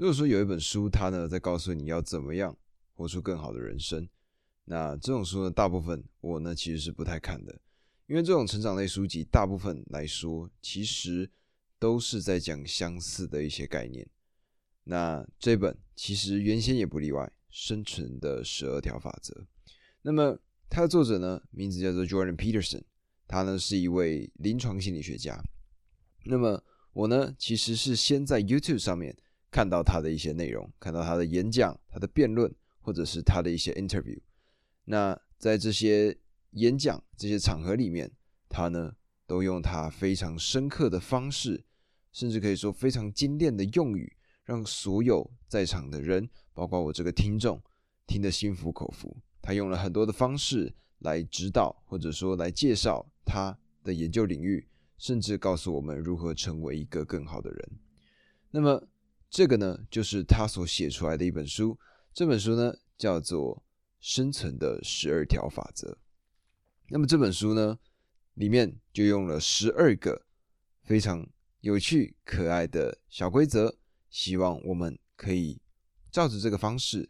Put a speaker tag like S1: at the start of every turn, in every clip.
S1: 如果说有一本书，它呢在告诉你要怎么样活出更好的人生，那这种书呢，大部分我呢其实是不太看的，因为这种成长类书籍，大部分来说其实都是在讲相似的一些概念。那这本其实原先也不例外，《生存的十二条法则》。那么它的作者呢，名字叫做 Jordan Peterson，他呢是一位临床心理学家。那么我呢，其实是先在 YouTube 上面。看到他的一些内容，看到他的演讲、他的辩论，或者是他的一些 interview。那在这些演讲、这些场合里面，他呢都用他非常深刻的方式，甚至可以说非常精炼的用语，让所有在场的人，包括我这个听众，听得心服口服。他用了很多的方式来指导，或者说来介绍他的研究领域，甚至告诉我们如何成为一个更好的人。那么。这个呢，就是他所写出来的一本书。这本书呢，叫做《生存的十二条法则》。那么这本书呢，里面就用了十二个非常有趣、可爱的小规则，希望我们可以照着这个方式，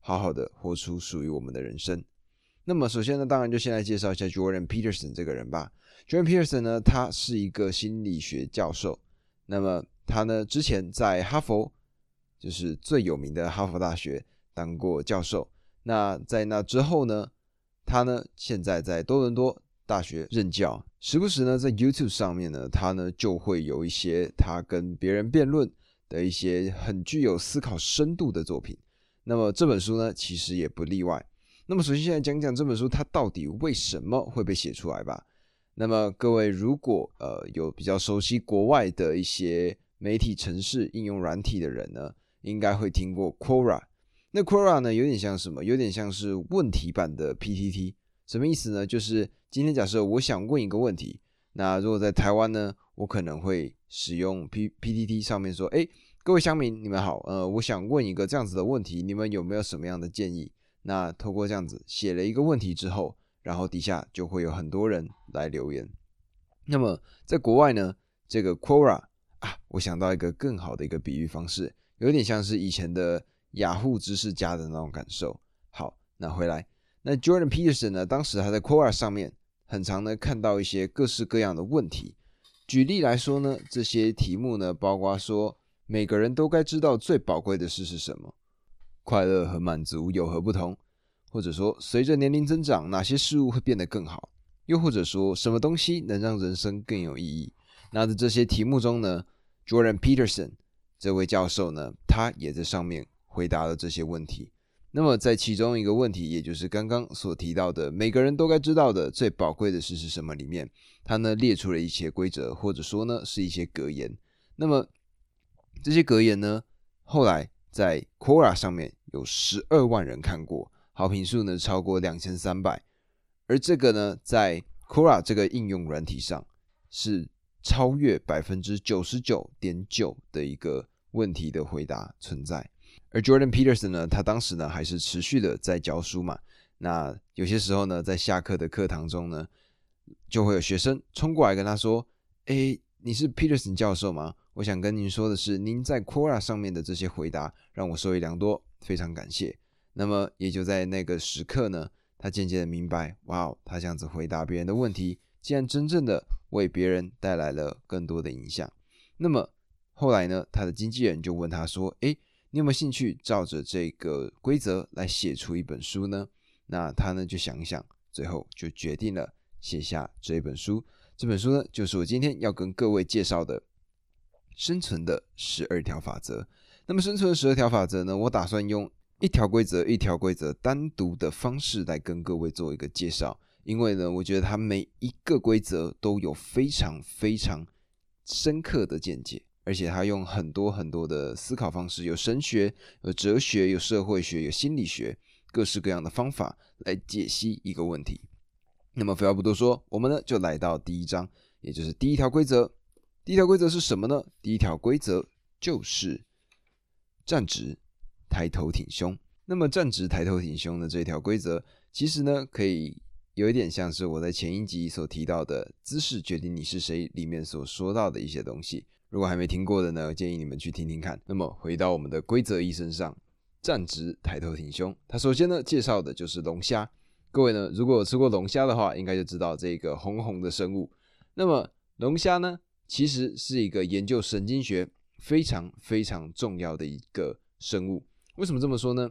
S1: 好好的活出属于我们的人生。那么首先呢，当然就先来介绍一下 Jordan Peterson 这个人吧。Jordan Peterson 呢，他是一个心理学教授。那么他呢？之前在哈佛，就是最有名的哈佛大学当过教授。那在那之后呢？他呢，现在在多伦多大学任教。时不时呢，在 YouTube 上面呢，他呢就会有一些他跟别人辩论的一些很具有思考深度的作品。那么这本书呢，其实也不例外。那么首先，现在讲讲这本书它到底为什么会被写出来吧。那么各位如果呃有比较熟悉国外的一些。媒体城市应用软体的人呢，应该会听过 Quora。那 Quora 呢，有点像什么？有点像是问题版的 PTT。什么意思呢？就是今天假设我想问一个问题，那如果在台湾呢，我可能会使用 P PTT 上面说：“哎，各位乡民，你们好，呃，我想问一个这样子的问题，你们有没有什么样的建议？”那透过这样子写了一个问题之后，然后底下就会有很多人来留言。那么在国外呢，这个 Quora。啊，我想到一个更好的一个比喻方式，有点像是以前的雅虎知识家的那种感受。好，那回来，那 Jordan Peterson 呢？当时他在 Quora 上面，很常呢看到一些各式各样的问题。举例来说呢，这些题目呢，包括说每个人都该知道最宝贵的事是什么，快乐和满足有何不同？或者说，随着年龄增长，哪些事物会变得更好？又或者说，什么东西能让人生更有意义？那在这些题目中呢，Jordan Peterson 这位教授呢，他也在上面回答了这些问题。那么在其中一个问题，也就是刚刚所提到的，每个人都该知道的最宝贵的事是什么里面，他呢列出了一些规则，或者说呢是一些格言。那么这些格言呢，后来在 Quora 上面有十二万人看过，好评数呢超过两千三百。而这个呢，在 Quora 这个应用软体上是。超越百分之九十九点九的一个问题的回答存在，而 Jordan Peterson 呢，他当时呢还是持续的在教书嘛。那有些时候呢，在下课的课堂中呢，就会有学生冲过来跟他说：“哎，你是 Peterson 教授吗？我想跟您说的是，您在 Quora 上面的这些回答让我受益良多，非常感谢。”那么也就在那个时刻呢，他渐渐的明白，哇哦，他这样子回答别人的问题，竟然真正的。为别人带来了更多的影响。那么后来呢？他的经纪人就问他说：“诶，你有没有兴趣照着这个规则来写出一本书呢？”那他呢就想一想，最后就决定了写下这本书。这本书呢，就是我今天要跟各位介绍的《生存的十二条法则》。那么，《生存的十二条法则》呢，我打算用一条规则一条规则单独的方式来跟各位做一个介绍。因为呢，我觉得它每一个规则都有非常非常深刻的见解，而且它用很多很多的思考方式，有神学、有哲学、有社会学、有心理学，各式各样的方法来解析一个问题。那么废话不多说，我们呢就来到第一章，也就是第一条规则。第一条规则是什么呢？第一条规则就是站直，抬头挺胸。那么站直、抬头挺胸的这条规则，其实呢可以。有一点像是我在前一集所提到的“姿势决定你是谁”里面所说到的一些东西。如果还没听过的呢，建议你们去听听看。那么回到我们的规则一身上，站直，抬头挺胸。它首先呢介绍的就是龙虾。各位呢，如果有吃过龙虾的话，应该就知道这个红红的生物。那么龙虾呢，其实是一个研究神经学非常非常重要的一个生物。为什么这么说呢？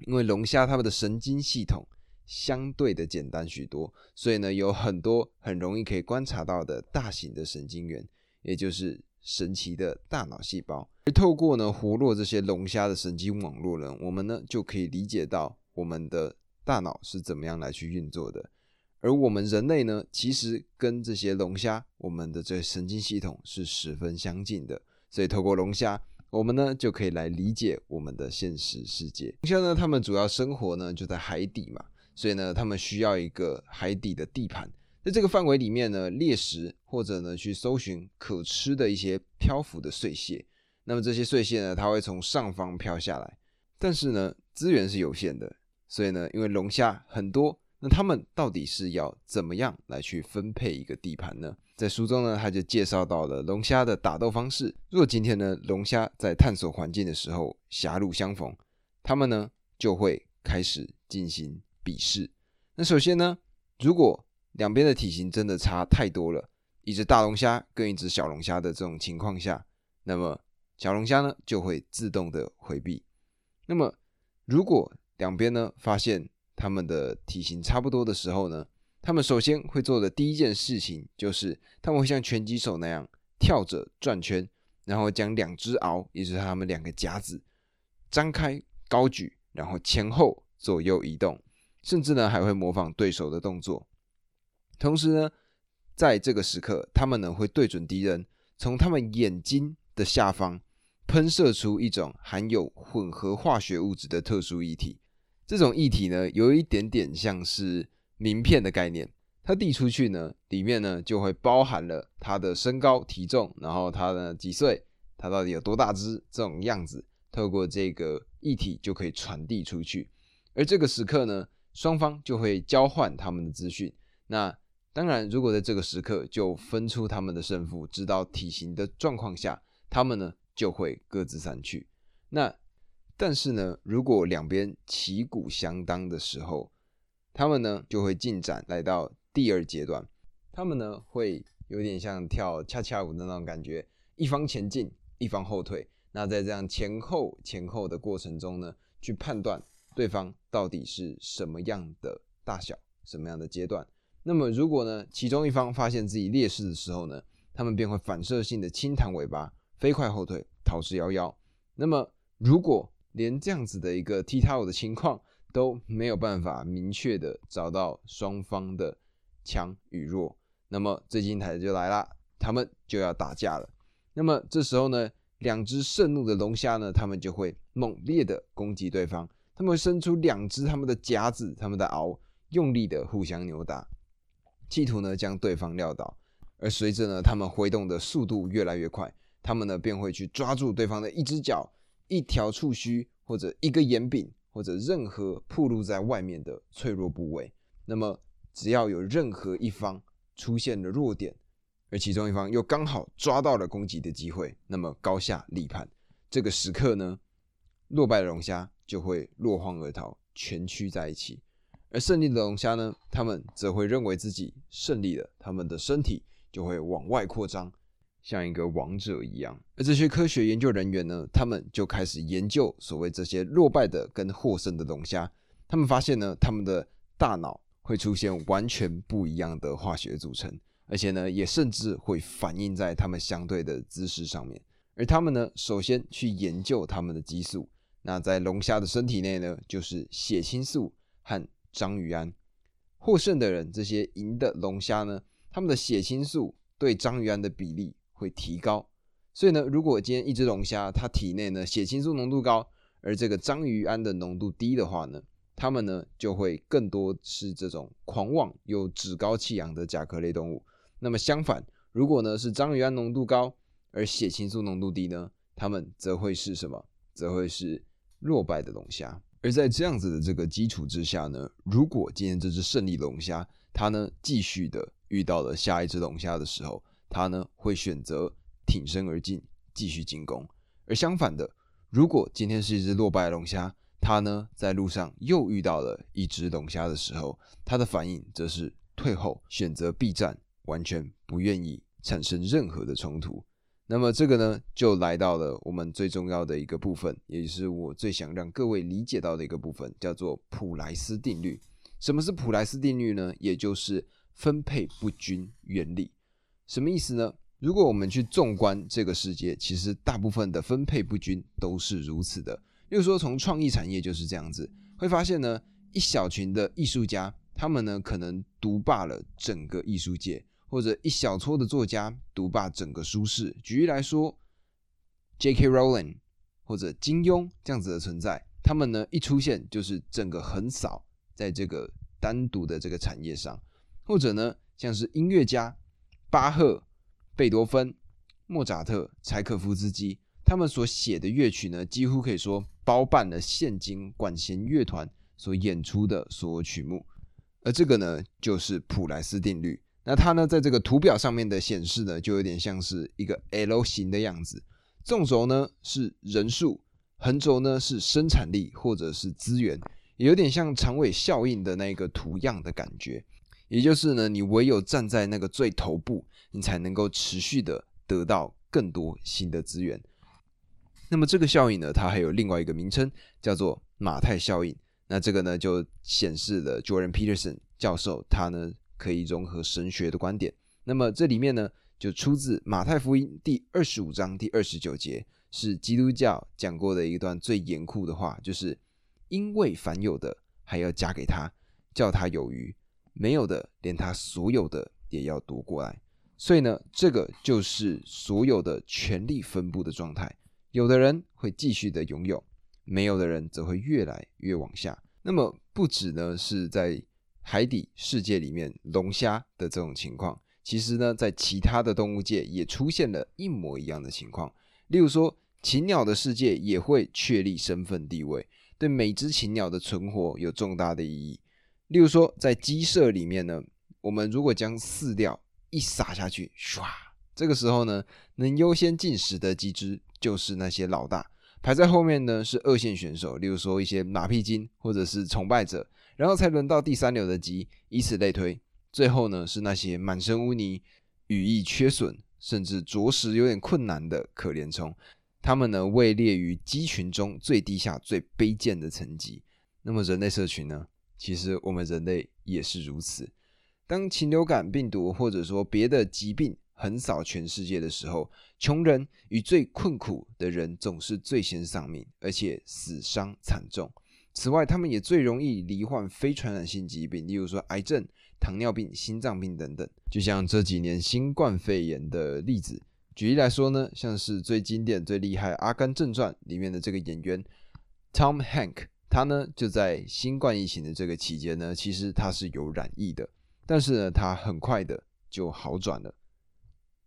S1: 因为龙虾它们的神经系统相对的简单许多，所以呢有很多很容易可以观察到的大型的神经元，也就是神奇的大脑细胞。而透过呢活络这些龙虾的神经网络呢，我们呢就可以理解到我们的大脑是怎么样来去运作的。而我们人类呢，其实跟这些龙虾，我们的这神经系统是十分相近的。所以透过龙虾。我们呢就可以来理解我们的现实世界。龙虾呢，它们主要生活呢就在海底嘛，所以呢，他们需要一个海底的地盘，在这个范围里面呢猎食或者呢去搜寻可吃的一些漂浮的碎屑。那么这些碎屑呢，它会从上方飘下来，但是呢资源是有限的，所以呢，因为龙虾很多。那他们到底是要怎么样来去分配一个地盘呢？在书中呢，他就介绍到了龙虾的打斗方式。如果今天呢，龙虾在探索环境的时候狭路相逢，他们呢就会开始进行比试。那首先呢，如果两边的体型真的差太多了，一只大龙虾跟一只小龙虾的这种情况下，那么小龙虾呢就会自动的回避。那么如果两边呢发现，他们的体型差不多的时候呢，他们首先会做的第一件事情就是他们会像拳击手那样跳着转圈，然后将两只螯，也就是他们两个夹子张开高举，然后前后左右移动，甚至呢还会模仿对手的动作。同时呢，在这个时刻，他们呢会对准敌人，从他们眼睛的下方喷射出一种含有混合化学物质的特殊液体。这种液体呢，有一点点像是名片的概念，它递出去呢，里面呢就会包含了他的身高、体重，然后他的几岁，他到底有多大只这种样子，透过这个液体就可以传递出去。而这个时刻呢，双方就会交换他们的资讯。那当然，如果在这个时刻就分出他们的胜负，知道体型的状况下，他们呢就会各自散去。那但是呢，如果两边旗鼓相当的时候，他们呢就会进展来到第二阶段。他们呢会有点像跳恰恰舞的那种感觉，一方前进，一方后退。那在这样前后前后的过程中呢，去判断对方到底是什么样的大小，什么样的阶段。那么如果呢其中一方发现自己劣势的时候呢，他们便会反射性的轻弹尾巴，飞快后退，逃之夭夭。那么如果连这样子的一个踢踏舞的情况都没有办法明确的找到双方的强与弱，那么最精彩的就来啦，他们就要打架了。那么这时候呢，两只盛怒的龙虾呢，他们就会猛烈的攻击对方，他们会伸出两只他们的夹子、他们的螯，用力的互相扭打，企图呢将对方撂倒。而随着呢，他们挥动的速度越来越快，他们呢便会去抓住对方的一只脚。一条触须或者一个眼柄或者任何暴露在外面的脆弱部位，那么只要有任何一方出现了弱点，而其中一方又刚好抓到了攻击的机会，那么高下立判。这个时刻呢，落败的龙虾就会落荒而逃，蜷曲在一起；而胜利的龙虾呢，他们则会认为自己胜利了，他们的身体就会往外扩张。像一个王者一样，而这些科学研究人员呢，他们就开始研究所谓这些落败的跟获胜的龙虾。他们发现呢，他们的大脑会出现完全不一样的化学组成，而且呢，也甚至会反映在他们相对的姿势上面。而他们呢，首先去研究他们的激素。那在龙虾的身体内呢，就是血清素和章鱼胺。获胜的人，这些赢的龙虾呢，他们的血清素对章鱼胺的比例。会提高，所以呢，如果今天一只龙虾它体内呢血清素浓度高，而这个章鱼胺的浓度低的话呢，它们呢就会更多是这种狂妄又趾高气扬的甲壳类动物。那么相反，如果呢是章鱼胺浓度高而血清素浓度低呢，它们则会是什么？则会是弱败的龙虾。而在这样子的这个基础之下呢，如果今天这只胜利龙虾它呢继续的遇到了下一只龙虾的时候，它呢会选择挺身而进，继续进攻。而相反的，如果今天是一只落败龙虾，它呢在路上又遇到了一只龙虾的时候，它的反应则是退后，选择避战，完全不愿意产生任何的冲突。那么这个呢，就来到了我们最重要的一个部分，也就是我最想让各位理解到的一个部分，叫做普莱斯定律。什么是普莱斯定律呢？也就是分配不均原理。什么意思呢？如果我们去纵观这个世界，其实大部分的分配不均都是如此的。例如说，从创意产业就是这样子，会发现呢，一小群的艺术家，他们呢可能独霸了整个艺术界。或者一小撮的作家独霸整个书市。举例来说，J.K. Rowling 或者金庸这样子的存在，他们呢一出现就是整个横扫在这个单独的这个产业上。或者呢，像是音乐家巴赫、贝多芬、莫扎特、柴可夫斯基，他们所写的乐曲呢，几乎可以说包办了现今管弦乐团所演出的所有曲目。而这个呢，就是普莱斯定律。那它呢，在这个图表上面的显示呢，就有点像是一个 L 型的样子。纵轴呢是人数，横轴呢是生产力或者是资源，有点像长尾效应的那个图样的感觉。也就是呢，你唯有站在那个最头部，你才能够持续的得到更多新的资源。那么这个效应呢，它还有另外一个名称，叫做马太效应。那这个呢，就显示了 Jordan Peterson 教授他呢。可以融合神学的观点，那么这里面呢，就出自马太福音第二十五章第二十九节，是基督教讲过的一段最严酷的话，就是因为凡有的还要加给他，叫他有余；没有的，连他所有的也要夺过来。所以呢，这个就是所有的权力分布的状态，有的人会继续的拥有，没有的人则会越来越往下。那么不止呢，是在海底世界里面龙虾的这种情况，其实呢，在其他的动物界也出现了一模一样的情况。例如说，禽鸟的世界也会确立身份地位，对每只禽鸟的存活有重大的意义。例如说，在鸡舍里面呢，我们如果将饲料一撒下去，唰，这个时候呢，能优先进食的鸡只就是那些老大，排在后面呢是二线选手，例如说一些马屁精或者是崇拜者。然后才轮到第三流的鸡，以此类推。最后呢，是那些满身污泥、羽翼缺损，甚至着实有点困难的可怜虫。它们呢，位列于鸡群中最低下、最卑贱的层级。那么人类社群呢？其实我们人类也是如此。当禽流感病毒或者说别的疾病横扫全世界的时候，穷人与最困苦的人总是最先丧命，而且死伤惨重。此外，他们也最容易罹患非传染性疾病，例如说癌症、糖尿病、心脏病等等。就像这几年新冠肺炎的例子，举例来说呢，像是最经典、最厉害《阿甘正传》里面的这个演员 Tom Hank，他呢就在新冠疫情的这个期间呢，其实他是有染疫的，但是呢，他很快的就好转了。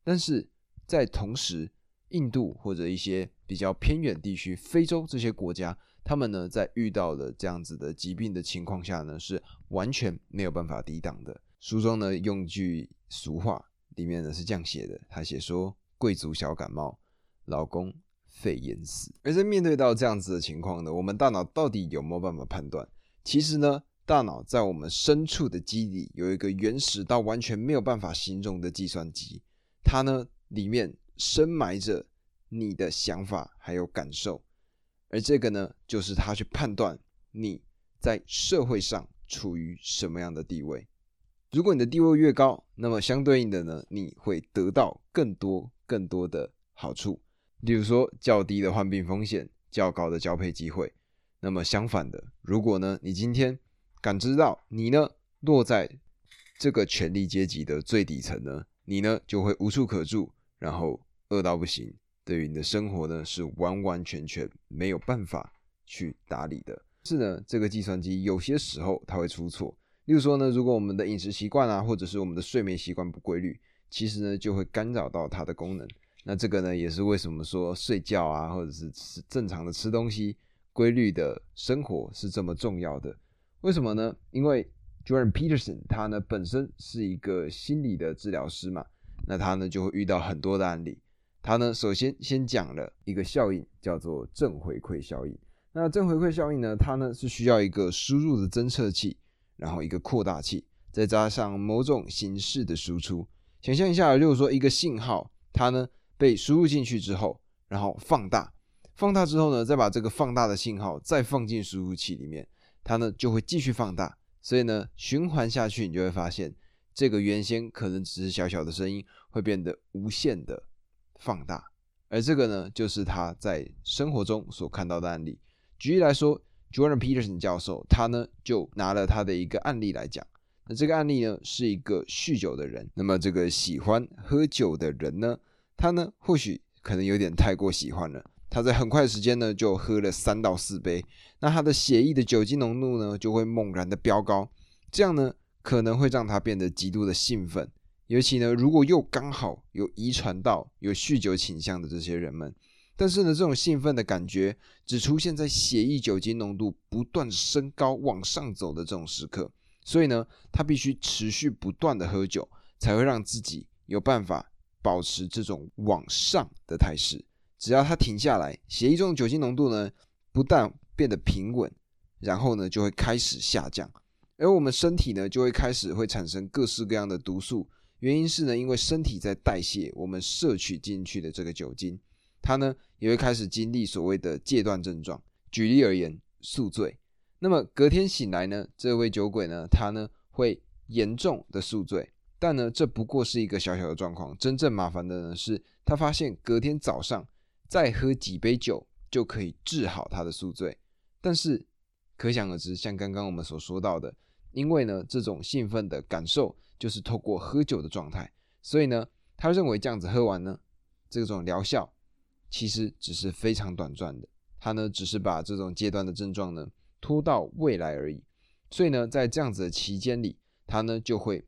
S1: 但是在同时，印度或者一些比较偏远地区、非洲这些国家。他们呢，在遇到了这样子的疾病的情况下呢，是完全没有办法抵挡的。书中呢，用句俗话，里面呢是这样写的：他写说，贵族小感冒，老公肺炎死。而在面对到这样子的情况呢，我们大脑到底有没有办法判断？其实呢，大脑在我们深处的基底有一个原始到完全没有办法形容的计算机，它呢里面深埋着你的想法还有感受。而这个呢，就是他去判断你在社会上处于什么样的地位。如果你的地位越高，那么相对应的呢，你会得到更多更多的好处，例如说较低的患病风险、较高的交配机会。那么相反的，如果呢，你今天感知到你呢落在这个权力阶级的最底层呢，你呢就会无处可住，然后饿到不行。对于你的生活呢，是完完全全没有办法去打理的。是呢，这个计算机有些时候它会出错。例如说呢，如果我们的饮食习惯啊，或者是我们的睡眠习惯不规律，其实呢就会干扰到它的功能。那这个呢，也是为什么说睡觉啊，或者是吃正常的吃东西、规律的生活是这么重要的。为什么呢？因为 Jordan Peterson 他呢本身是一个心理的治疗师嘛，那他呢就会遇到很多的案例。他呢首先先讲了一个效应，叫做正回馈效应。那正回馈效应呢，它呢是需要一个输入的侦测器，然后一个扩大器，再加上某种形式的输出。想象一下，如果说一个信号，它呢被输入进去之后，然后放大，放大之后呢，再把这个放大的信号再放进输入器里面，它呢就会继续放大。所以呢，循环下去，你就会发现，这个原先可能只是小小的声音，会变得无限的放大。而这个呢，就是他在生活中所看到的案例。举例来说，Jordan Peterson 教授，他呢就拿了他的一个案例来讲。那这个案例呢，是一个酗酒的人。那么这个喜欢喝酒的人呢，他呢或许可能有点太过喜欢了。他在很快时间呢，就喝了三到四杯。那他的血液的酒精浓度呢，就会猛然的飙高。这样呢，可能会让他变得极度的兴奋。尤其呢，如果又刚好有遗传到有酗酒倾向的这些人们。但是呢，这种兴奋的感觉只出现在血液酒精浓度不断升高往上走的这种时刻。所以呢，他必须持续不断的喝酒，才会让自己有办法保持这种往上的态势。只要他停下来，血液中的酒精浓度呢，不但变得平稳，然后呢，就会开始下降。而我们身体呢，就会开始会产生各式各样的毒素。原因是呢，因为身体在代谢我们摄取进去的这个酒精，它呢，也会开始经历所谓的戒断症状。举例而言，宿醉。那么隔天醒来呢，这位酒鬼呢，他呢会严重的宿醉，但呢这不过是一个小小的状况，真正麻烦的呢是，他发现隔天早上再喝几杯酒就可以治好他的宿醉，但是可想而知，像刚刚我们所说到的，因为呢这种兴奋的感受就是透过喝酒的状态，所以呢他认为这样子喝完呢，这种疗效其实只是非常短暂的，他呢只是把这种阶段的症状呢。拖到未来而已，所以呢，在这样子的期间里，他呢就会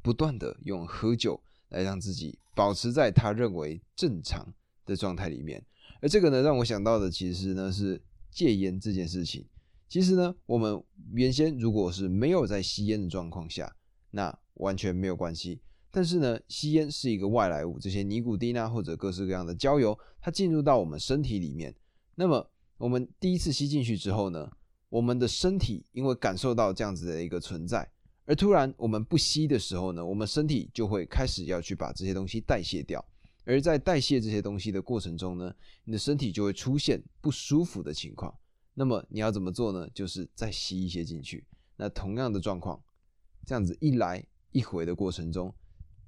S1: 不断的用喝酒来让自己保持在他认为正常的状态里面。而这个呢，让我想到的其实呢是戒烟这件事情。其实呢，我们原先如果是没有在吸烟的状况下，那完全没有关系。但是呢，吸烟是一个外来物，这些尼古丁啊或者各式各样的焦油，它进入到我们身体里面，那么我们第一次吸进去之后呢？我们的身体因为感受到这样子的一个存在，而突然我们不吸的时候呢，我们身体就会开始要去把这些东西代谢掉。而在代谢这些东西的过程中呢，你的身体就会出现不舒服的情况。那么你要怎么做呢？就是再吸一些进去。那同样的状况，这样子一来一回的过程中，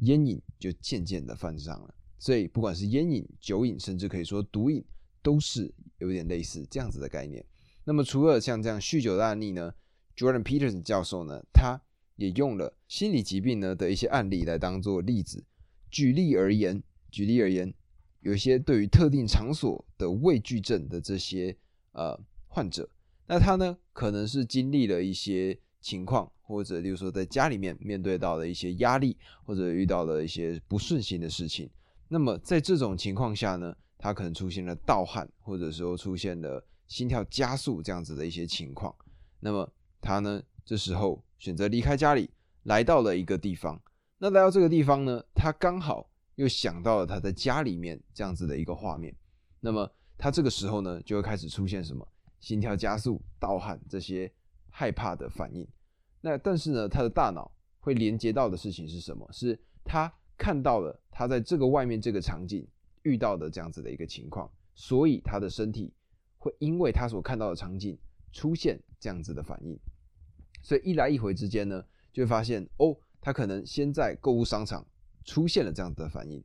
S1: 烟瘾就渐渐的犯上了。所以不管是烟瘾、酒瘾，甚至可以说毒瘾，都是有点类似这样子的概念。那么，除了像这样酗酒的案例呢，Jordan Peterson 教授呢，他也用了心理疾病呢的一些案例来当做例子。举例而言，举例而言，有一些对于特定场所的畏惧症的这些呃患者，那他呢可能是经历了一些情况，或者例如说在家里面面对到的一些压力，或者遇到了一些不顺心的事情。那么在这种情况下呢，他可能出现了盗汗，或者说出现了。心跳加速这样子的一些情况，那么他呢，这时候选择离开家里，来到了一个地方。那来到这个地方呢，他刚好又想到了他在家里面这样子的一个画面。那么他这个时候呢，就会开始出现什么心跳加速、盗汗这些害怕的反应。那但是呢，他的大脑会连接到的事情是什么？是他看到了他在这个外面这个场景遇到的这样子的一个情况，所以他的身体。会因为他所看到的场景出现这样子的反应，所以一来一回之间呢，就会发现哦，他可能先在购物商场出现了这样子的反应。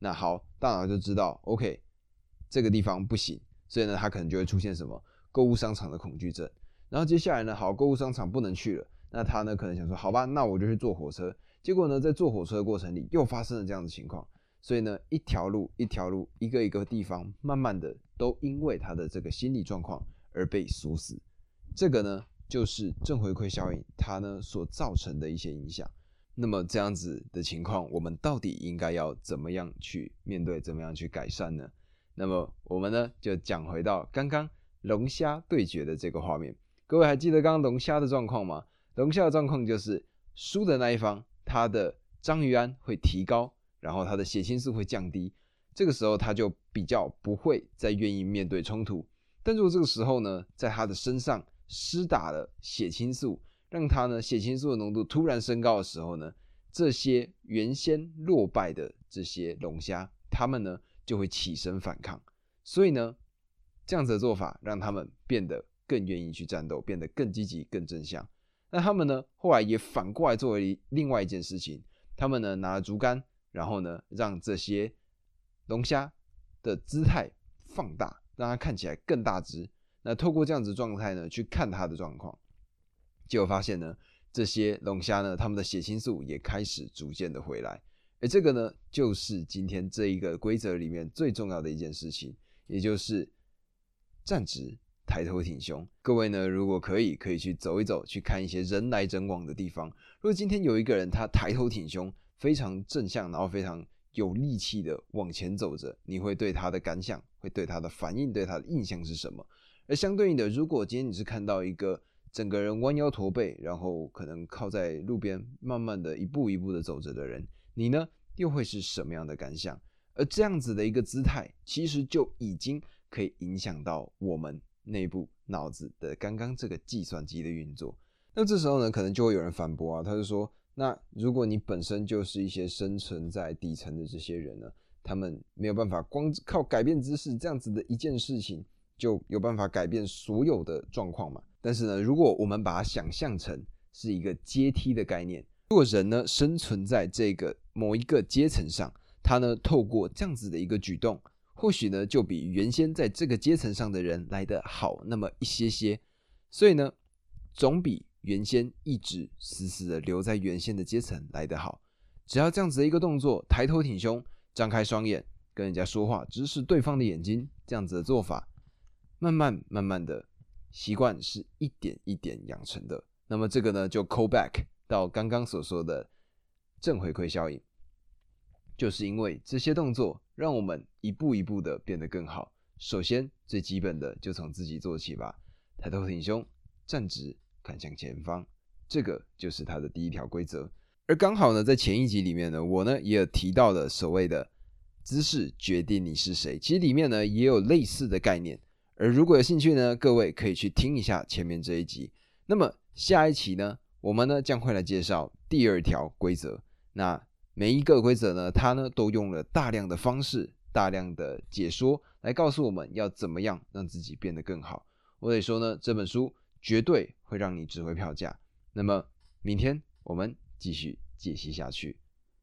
S1: 那好，大脑就知道 OK，这个地方不行，所以呢，他可能就会出现什么购物商场的恐惧症。然后接下来呢，好，购物商场不能去了，那他呢可能想说，好吧，那我就去坐火车。结果呢，在坐火车的过程里又发生了这样的情况。所以呢，一条路一条路，一个一个地方，慢慢的都因为他的这个心理状况而被锁死。这个呢，就是正回馈效应，它呢所造成的一些影响。那么这样子的情况，我们到底应该要怎么样去面对，怎么样去改善呢？那么我们呢就讲回到刚刚龙虾对决的这个画面。各位还记得刚刚龙虾的状况吗？龙虾的状况就是输的那一方，他的章鱼胺会提高。然后它的血清素会降低，这个时候他就比较不会再愿意面对冲突。但如果这个时候呢，在他的身上施打了血清素，让他呢血清素的浓度突然升高的时候呢，这些原先落败的这些龙虾，他们呢就会起身反抗。所以呢，这样子的做法让他们变得更愿意去战斗，变得更积极、更正向。那他们呢，后来也反过来作为另外一件事情，他们呢拿了竹竿，然后呢让这些龙虾的姿态放大，让它看起来更大只。那透过这样子状态呢，去看它的状况，结果发现呢，这些龙虾呢，它们的血清素也开始逐渐的回来。而这个呢，就是今天这一个规则里面最重要的一件事情。也就是站直，抬头挺胸。各位呢，如果可以，可以去走一走，去看一些人来人往的地方。如果今天有一个人他抬头挺胸，非常正向，然后非常有力气的往前走着，你会对他的感想，会对他的反应，对他的印象是什么？而相对应的，如果今天你是看到一个整个人弯腰驼背，然后可能靠在路边，慢慢的一步一步的走着的人，你呢又会是什么样的感想？而这样子的一个姿态，其实就已经可以影响到我们内部脑子的刚刚这个计算机的运作。那这时候呢，可能就会有人反驳啊，他就说：那如果你本身就是一些生存在底层的这些人呢，他们没有办法光靠改变姿势这样子的一件事情，就有办法改变所有的状况嘛？但是呢，如果我们把它想象成是一个阶梯的概念，如果人呢生存在这个某一个阶层上。他呢，透过这样子的一个举动，或许呢，就比原先在这个阶层上的人来的好那么一些些，所以呢，总比原先一直死死的留在原先的阶层来得好。只要这样子的一个动作，抬头挺胸，张开双眼，跟人家说话，直视对方的眼睛，这样子的做法，慢慢慢慢的习惯是一点一点养成的。那么这个呢，就 call back 到刚刚所说的正回馈效应。就是因为这些动作，让我们一步一步的变得更好。首先，最基本的就从自己做起吧。抬头挺胸，站直，看向前方，这个就是它的第一条规则。而刚好呢，在前一集里面呢，我呢也有提到的所谓的姿势决定你是谁。其实里面呢也有类似的概念。而如果有兴趣呢，各位可以去听一下前面这一集。那么下一期呢，我们呢将会来介绍第二条规则。那每一个规则呢，它呢都用了大量的方式、大量的解说来告诉我们要怎么样让自己变得更好。我得说呢，这本书绝对会让你值回票价。那么明天我们继续解析下去。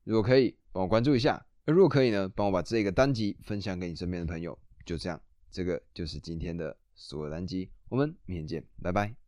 S1: 如果可以，帮我关注一下；而如果可以呢，帮我把这个单集分享给你身边的朋友。就这样，这个就是今天的所有单集。我们明天见，拜拜。